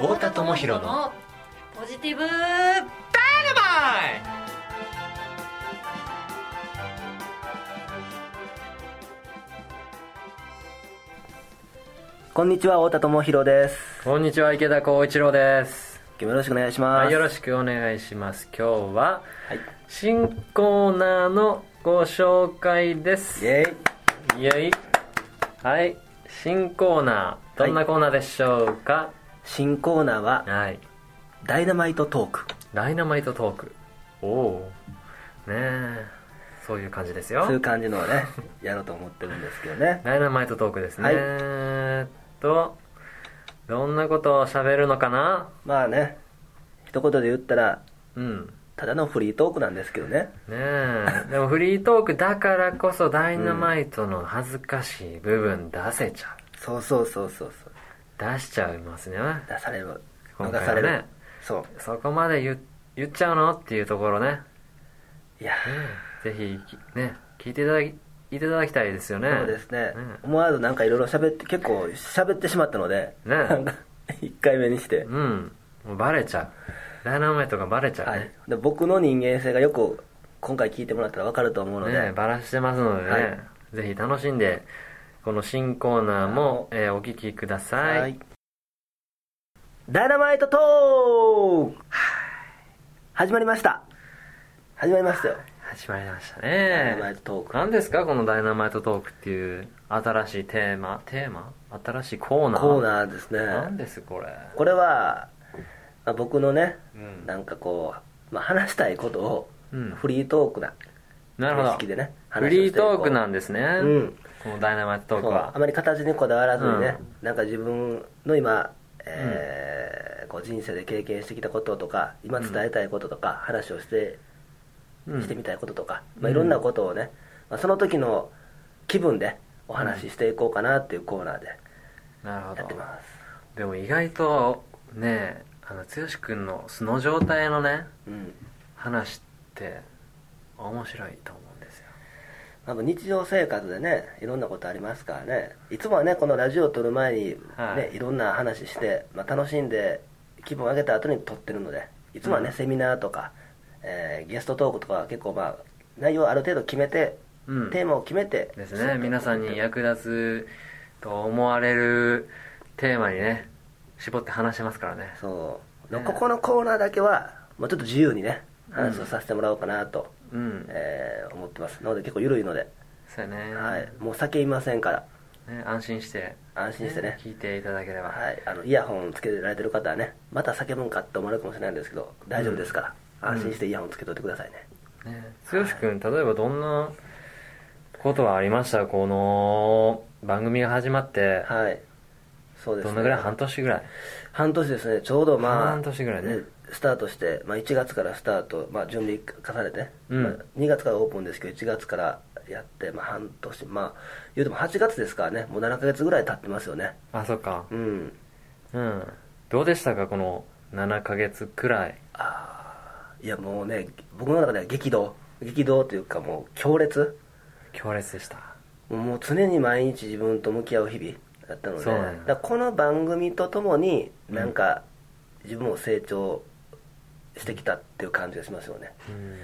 太田智博のポジティブ。ダイナマイこんにちは太田智博です。こんにちは池田光一郎です、今日もよろしくお願いします、はい、よろしくお願いします。今日ははい。新コーナーのご紹介です。イエイ。イエイ。はい。新コーナー。どんなコーナーでしょうか？新コーナーははい、ダイナマイトトーク。ダイナマイトトーク。おおねえそういう感じですよ。そういう感じのをね やろうと思ってるんですけどね。ダイナマイトトークですね、はい。えーっとどんなことを喋るのかな？まあね一言で言ったらうん。ただのフリートークなんですけどね。ねえ。でもフリートークだからこそダイナマイトの恥ずかしい部分出せちゃう、そうそうそうそうそう出しちゃいますね。出される。今回はね。そう。そこまで言言っちゃうの？っていうところね。いやぜひね聞いていただきいただきたいですよね。そうですね、うん。思わずなんかいろいろ喋って結構喋ってしまったので、ね。なんか1回目にして、うん。もうバレちゃう。ダイナマイトがバレちゃうはい。ね、で僕の人間性がよく今回聞いてもらったら分かると思うので、ねバラしてますのでね、はい。ぜひ楽しんでこの新コーナーも、えーお聞きください、はい。ダイナマイトトーク！始まりました。始まりましたよ。始まりましたダイナマねイトトーク。何ですか？このダイナマイトトークっていう新しいテーマ？テーマ？新しいコーナー？コーナーですね。何ですこれ？これは、まあ、僕のね、うん。なんかこう、まあ、話したいことをうん。フリートークななるほど。形式でねフリートークなんんですね、うん。このダイナマイトトークは。あまり形にこだわらずにね、なんか自分の今、えーこう人生で経験してきたこととか今伝えたいこととか、話をしてうん。してみたいこととか、まあ、いろんなことをね、まあ、その時の気分でお話ししていこうかなっていうコーナーでなるほど。やってます、でも意外とねあの剛君の素の状態のねうん。話って面白いと思うんですよ。まあ、日常生活でねいろんなことありますからね。いつもはねこのラジオを撮る前にね、はい。い、ろんな話して、まあ、楽しんで気分を上げた後に撮ってるのでいつもはね、うん。セミナーとか、えーゲストトークとかは結構まあ内容をある程度決めて、うん。テーマを決めてですね。皆さんに役立つと思われるテーマにね絞って話してますからね。そう、ね。ここのコーナーだけはもうちょっと自由にね話をさせてもらおうかなと、うん。えー思ってますなので結構緩いので、そうやね,、はい、もう叫びませんから。ね安心して。安心してね。聞いていただければ、はい、あのイヤホンつけられてる方はねまた叫ぶんかって思われるかもしれないんですけど大丈夫ですから、安心してイヤホンつけといてくださいね、ね剛君例えばどんなことがありました？この番組が始まって、はいそうですね。どのぐらい？半年ぐらい？半年ですね。ちょうどまあ半年ぐらいね。スタートして、まあ、1月からスタート、まあ、準備重ねて、うん。まあ、2月からオープンですけど1月からやって、まあ、半年まあ言うても8月ですからね。もう7ヶ月ぐらい経ってますよね。あそっか。うん。うん。どうでしたか？この7ヶ月くらい。ああいやもうね僕の中では激動。激動というかもう強烈。強烈でした。もう常に毎日自分と向き合う日々だったのでだこの番組とともになんか自分も成長してきたっていう感じがしますよね。うん。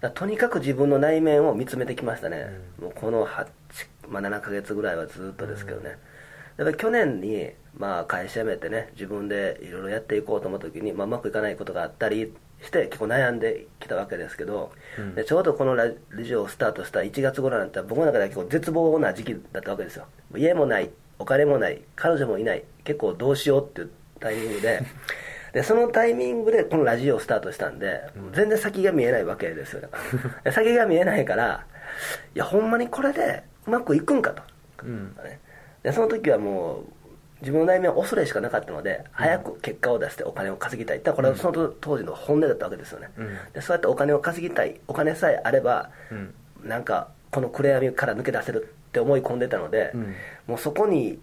だとにかく自分の内面を見つめてきましたね、もうこの8、まあ、7ヶ月ぐらいはずっとですけどね、だから去年に、まあ、会社辞めてね自分でいろいろやっていこうと思った時に、まあ、うまくいかないことがあったりして結構悩んできたわけですけど、うん。でちょうどこのラジオをスタートした1月頃なんて僕の中では結構絶望な時期だったわけですよ。家もないお金もない彼女もいない結構どうしようっていうタイミングで でそのタイミングでこのラジオをスタートしたんで、全然先が見えないわけですよ。先が見えないからいやほんまにこれでうまくいくんかと、うん。ね。でその時はもう自分の内面は恐れしかなかったので早く結果を出してお金を稼ぎたいってこれはその当時の本音だったわけですよね、うん。でそうやってお金を稼ぎたいお金さえあれば、うん。なんかこの暗闇から抜け出せるって思い込んでたので、うん。もうそこに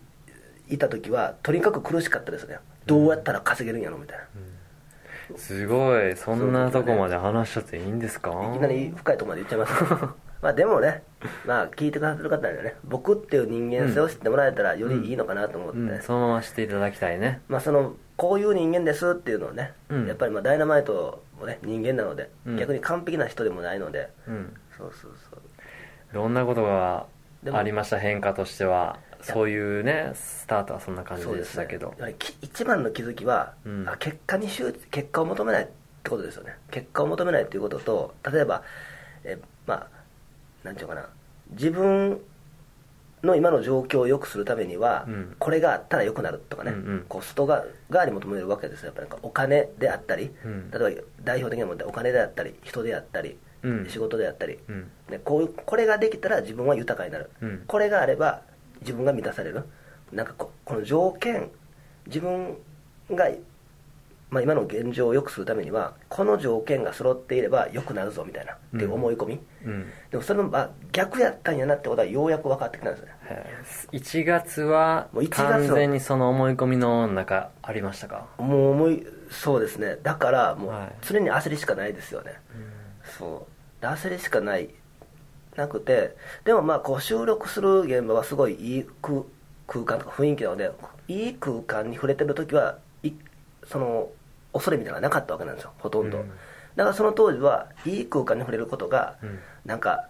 いた時はとにかく苦しかったですね。どうやったら稼げるんやろみたいな、すごい。そんなとこまで話しちゃっていいんですか？いきなり深いところまで言っちゃいます。まあでもねまあ聞いてくださる方にはね僕っていう人間性を知ってもらえたらよりいいのかなと思って、うん、そのまましていただきたいね。まあそのこういう人間ですっていうのをね、うん。やっぱりまあダイナマイトもね人間なので、うん。逆に完璧な人でもないので。うん。そうそうそう。どんなことがありました変化としては。そういうねスタートはそんな感じでしたけど。やはりき一番の気づきは、うん。あ結果に集結果を求めないってことですよね。結果を求めないっていうことと例えばえまあなんていうのかな。自分の今の状況を良くするためには、うん。これがあったら良くなるとかね、うんうん。こう外側側に求めるわけですよ。やっぱりお金であったり、うん。例えば代表的な問題お金であったり人であったり、うん。仕事であったり、うん。ね、こうこれができたら自分は豊かになる、うん。これがあれば自分が満たされる。なんかここの条件自分が、まあ、今の現状を良くするためにはこの条件が揃っていれば良くなるぞみたいなっていう思い込み、うん。でもそれもまあ逆やったんやなってことはようやく分かってきたんですよね。へー1月はもう1月の完全にその思い込みの中ありましたか？もう思いそうですね。だからもうはい。常に焦りしかないですよね、そう。で焦りしかないなくてでもまあこう収録する現場はすごいいい空空間とか雰囲気なのでいい空間に触れてる時はいその恐れみたいなのがなかったわけなんですよほとんど、うん。だからその当時はいい空間に触れることが、うん。なんか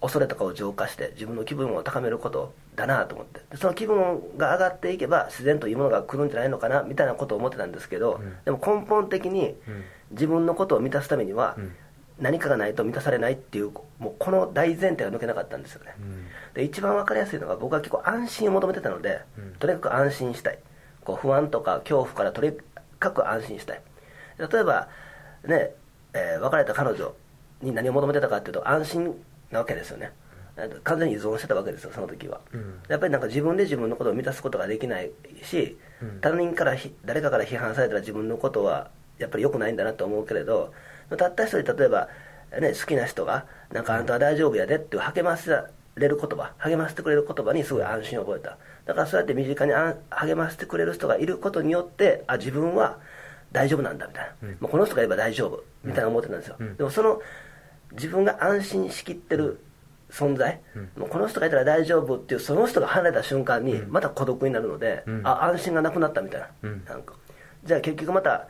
恐れとかを浄化して自分の気分を高めることだなと思って。でその気分が上がっていけば自然といいものが来るんじゃないのかなみたいなことを思ってたんですけど、うん。でも根本的にうん。自分のことを満たすためにはうん何かがないと満たされないっていうもうこの大前提が抜けなかったんですよね。うん。で一番分かりやすいのが僕は結構安心を求めてたので、うん。とにかく安心したい。こう不安とか恐怖からとにかく安心したい。例えばね、えー別れた彼女に何を求めてたかっていうと安心なわけですよね。完全に依存してたわけですよその時は、うん。やっぱりなんか自分で自分のことを満たすことができないし、うん。他人からひ誰かから批判されたら自分のことはやっぱり良くないんだなと思うけれどたった一人例えば、ね、好きな人が「なんかあんたは大丈夫やで」って励ませれる言葉励ませてくれる言葉にすごい安心を覚えた。だからそうやって身近に励ませてくれる人がいることによってあ自分は大丈夫なんだみたいな、うん。もうこの人がいれば大丈夫みたいな思ってたんですよ、うん。でもその自分が安心しきってる存在、うん。もうこの人がいたら大丈夫っていうその人が離れた瞬間にうん。また孤独になるので、うん。あ安心がなくなったみたいな,、うん。なんか。じゃあ結局また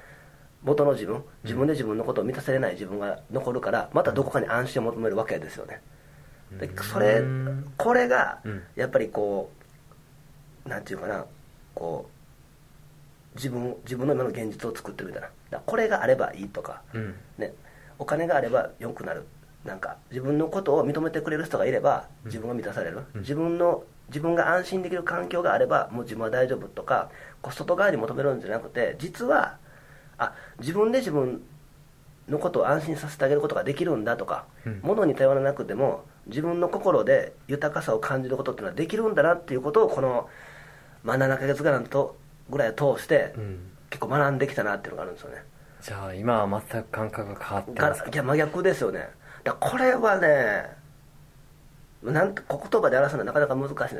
元の自分自分で自分のことを満たせれない自分が残るからまたどこかに安心を求めるわけですよね。でそれうんこれがうん。やっぱりこうなんていうかなこう自分自分の今の現実を作ってるみたいな。これがあればいいとか、うん。ね、お金があれば良くなる。なんか自分のことを認めてくれる人がいれば自分が満たされる、うん。自分の自分が安心できる環境があればもう自分は大丈夫とかこう外側に求めるんじゃなくて実はあ自分で自分のことを安心させてあげることができるんだとか、うん。物に頼らなくても自分の心で豊かさを感じることっていうのはできるんだなっていうことをこの、まあ、7ヶ月ぐらいのとぐらいを通して、うん。結構学んできたなっていうのがあるんですよね。じゃあ今は全く感覚が変わってますかがいや真逆ですよね。だこれはねなん言葉で表すのはなかなか難しいん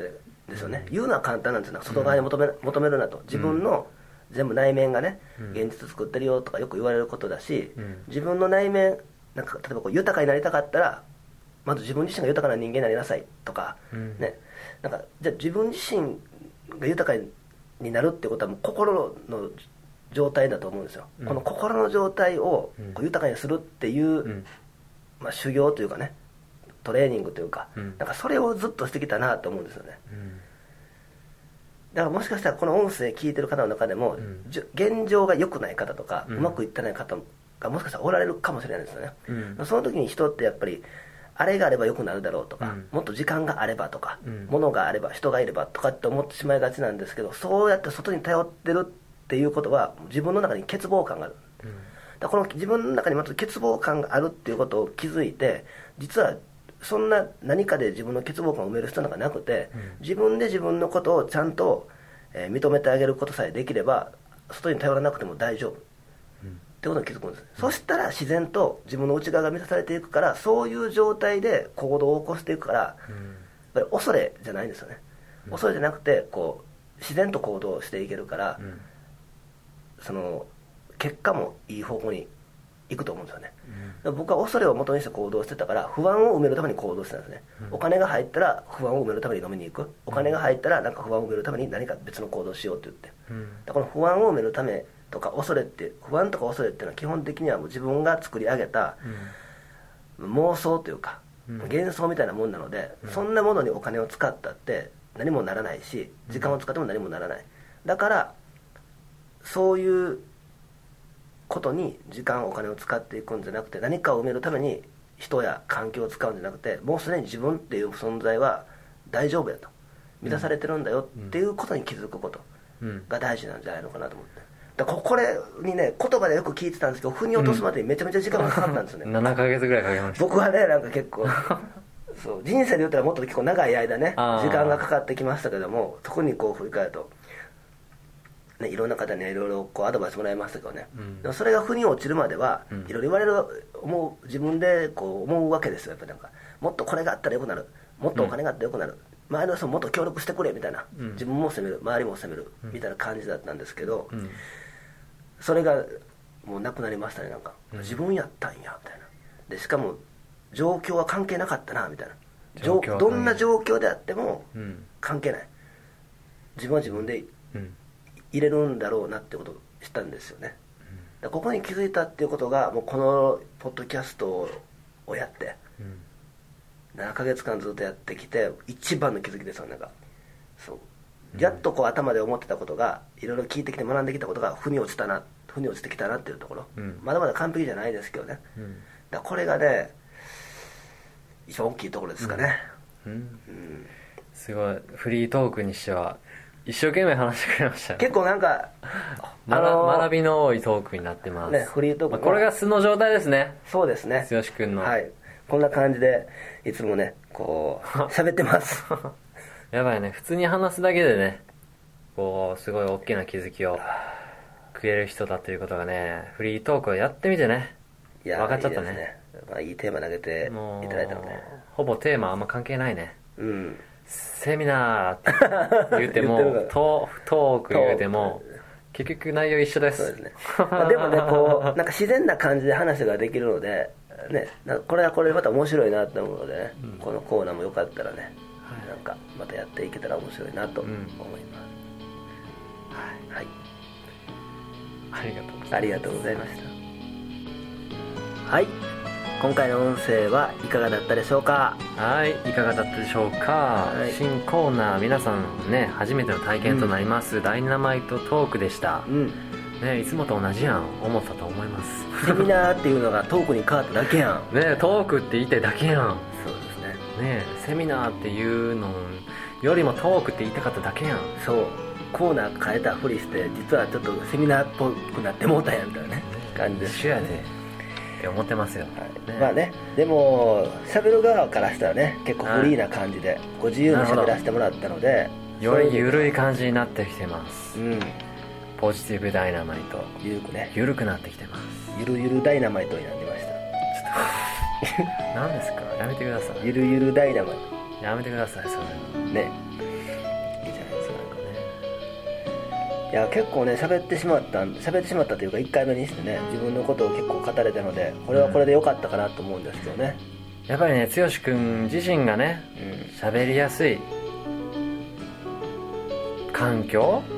ですよね、うん。言うのは簡単なんですよ。外側に求め,、求めるなと。自分の全部内面がね、うん。現実作ってるよとかよく言われることだし、うん。自分の内面なんか例えばこう豊かになりたかったらまず自分自身が豊かな人間になりなさいとか、うん。ね。なんかじゃあ自分自身が豊かになるってことはもう心の状態だと思うんですよ、うん。この心の状態をうん。こう豊かにするっていう、うん。まあ、修行というかねトレーニングというか、うん。なんかそれをずっとしてきたなと思うんですよね。うんだからもしかしたらこの音声聞いてる方の中でも、うん。現状が良くない方とか、ううんまくいってない方がもしかしたらおられるかもしれないですよね、うん。その時に人ってやっぱりあれがあれば良くなるだろうとか、うん。もっと時間があればとか、うん。物があれば人がいればとかって思ってしまいがちなんですけどそうやって外に頼ってるっていうことは自分の中に欠乏感がある。うん。だからこの自分の中にまず欠乏感があるっていうことを気づいて実はそんな何かで自分の欠乏感を埋める必要なんかなくて、うん。自分で自分のことをちゃんと、えー認めてあげることさえできれば外に頼らなくても大丈夫。ってことに気づくんです、そしたら自然と自分の内側が満たされていくからそういう状態で行動を起こしていくからやっぱり恐れじゃないんですよね、うん。恐れじゃなくてこう自然と行動していけるから、うん。その結果もいい方向にいくと思うんですよね、だから僕は恐れを元にして行動してたから不安を埋めるために行動してたんですね、お金が入ったら不安を埋めるために飲みに行くお金が入ったらなんか不安を埋めるために何か別の行動をしようって言って、うん。だからこの不安を埋めるためとか恐れって不安とか恐れっていうのは基本的にはもう自分が作り上げた妄想というか、うん。幻想みたいなもんなので、そんなものにお金を使ったって何もならないし時間を使っても何もならない。だからそういうことに時間お金を使っていくんじゃなくて何かを埋めるために人や環境を使うんじゃなくてもうすでに自分っていう存在は大丈夫やと。満たされてるんだよっていうことに気づくことうん。が大事なんじゃないのかなと思って。だここれにね言葉でよく聞いてたんですけど腑に落とすまでにめちゃめちゃ時間がかかったんですよね、7ヶ月ぐらいかけました。僕はねなんか結構そう人生で言ったらもっと結構長い間ね時間がかかってきましたけども特にこう振り返ると、ね、いろんな方にいろいろこうアドバイスもらいましたけどね、うん。でもそれが腑に落ちるまではうん。いろいろ言われる思う自分でこう思うわけですよ。やっぱりなんかもっとこれがあったらよくなる。もっとお金があったらよくなる、周りの人ももっと協力してくれみたいな、うん。自分も責める。周りも責める。みたいな感じだったんですけど、うん。それがもうなくなりましたねなんか、うん。自分やったんやみたいな。でしかも状況は関係なかったなみたいな。どんな状況であってもうん。関係ない。自分は自分でうん入れるんだろうなってことを知ったんですよね、だからここに気づいたっていうことがもうこのポッドキャストをやってうん。7ヶ月間ずっとやってきて一番の気づきですよなんか。そう。やっとこう頭で思ってたことがいろいろ聞いてきて学んできたことが腑に落ちたな腑に落ちてきたなっていうところ、うん。まだまだ完璧じゃないですけどね。うん。だこれがね一番大きいところですかね、うん。うん。すごい。フリートークにしては一生懸命話してくれましたね。結構なんか学のー学びの多いトークになってます、ねフリートークまあこれが素の状態ですね。そうですね。剛君の、はい。こんな感じでいつもねこう 喋ってます。やばいね。普通に話すだけでねこうすごい大きな気づきをくれる人だということがねフリートークをやってみてねいや分かっちゃったね。いいですまあ、いいテーマ投げてもういただいたので。ほぼテーマあんま関係ないね。うんセミナーって言 ってもトトーク言うても結局内容一緒です。そうですね、まあ、でもねこうなんか自然な感じで話ができるのでねこれはこれでまた面白いなと思うのでね、うん。このコーナーもよかったらね、はい。なんかまたやっていけたら面白いなと思いうんます、はい、ありがとうございます。ありがとうございました。はい今回の音声はいかがだったでしょうか？はいいかがだったでしょうか、はい。新コーナー皆さんね初めての体験となります、ダイナマイトトークでした。う、ん。ね、いつもと同じやん思ったと思います。セミナーっていうのがトークに変わっただけやん。ねトークって言いたいだけやん。そうですね。ねセミナーっていうのよりもトークって言いたかっただけやん。そう。コーナー変えたふりして実はちょっとセミナーっぽくなってもうたんやみたいなね感じで。すやでって思ってますよ、はい。まあねでも喋る側からしたらね結構フリーな感じでご自由に喋らせてもらったのでより緩い感じになってきてます。うん。ポジティブダイナマイト。ゆるくね。緩くなってきてます。ゆるゆるダイナマイトになりました。何ですか？やめてください。ゆるゆるダイナマイやめてくださいそれトねや結構ね喋ってしまったん喋ってしまったというか1回目にしてね自分のことを結構語れたのでこれはこれで良かったかなと思うんですけどね。やっぱりね剛君自身がねう喋りやすい環境ん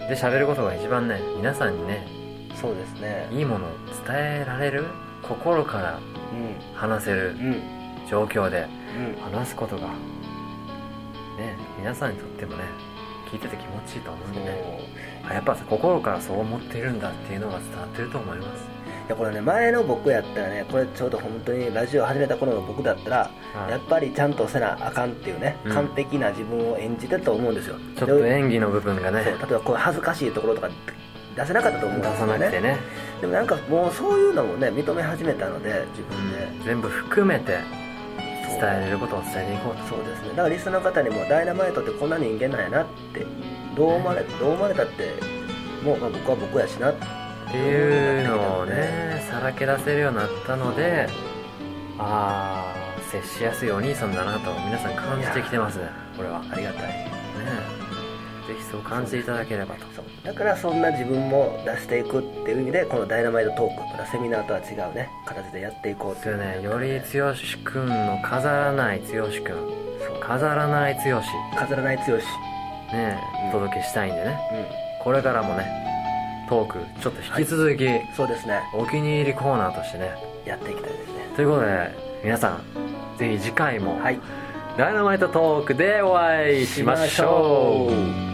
うん。で喋ることが一番ね皆さんにねそうですね。いいものを伝えられる心からう話せるんうん。状況でうん。話すことがね皆さんにとってもね聞いてて気持ちいいと思うんでね。あやっぱさ心からそう思っているんだっていうのが伝わってると思います。いやこれね前の僕やったらねこれちょうど本当にラジオ始めた頃の僕だったら、はい。やっぱりちゃんとせなあかんっていうね、うん。完璧な自分を演じてたと思うんですよ。ちょっとで演技の部分がね。例えばこう恥ずかしいところとか出せなかったと思うんです出さなくてね。でもなんかもうそういうのもね認め始めたので自分で、全部含めて伝えれることを伝えていこうと。そうですね。だからリスナーの方にもダイナマイトってこんな人間なんやなってどう思われどう思われたってもう、まあ、僕は僕やしなっていうのをねさらけ出せるようになったのでああ接しやすいお兄さんだなと皆さん感じてきてます。ねこれは。ねありがたい。えぜひそう感じていただければと。だからそんな自分も出していくっていう意味でこのダイナマイトトークまたセミナーとは違うね形でやっていこうっていう。ね。より剛くんの飾らない剛くんそう飾らない剛。ね飾らない強しうん。お届けしたいんでね。うん。これからもねトークちょっと引き続き、そうですね。お気に入りコーナーとしてね。やっていきたいですね。ということで皆さんぜひ次回もはい。ダイナマイトトークでお会いしましょう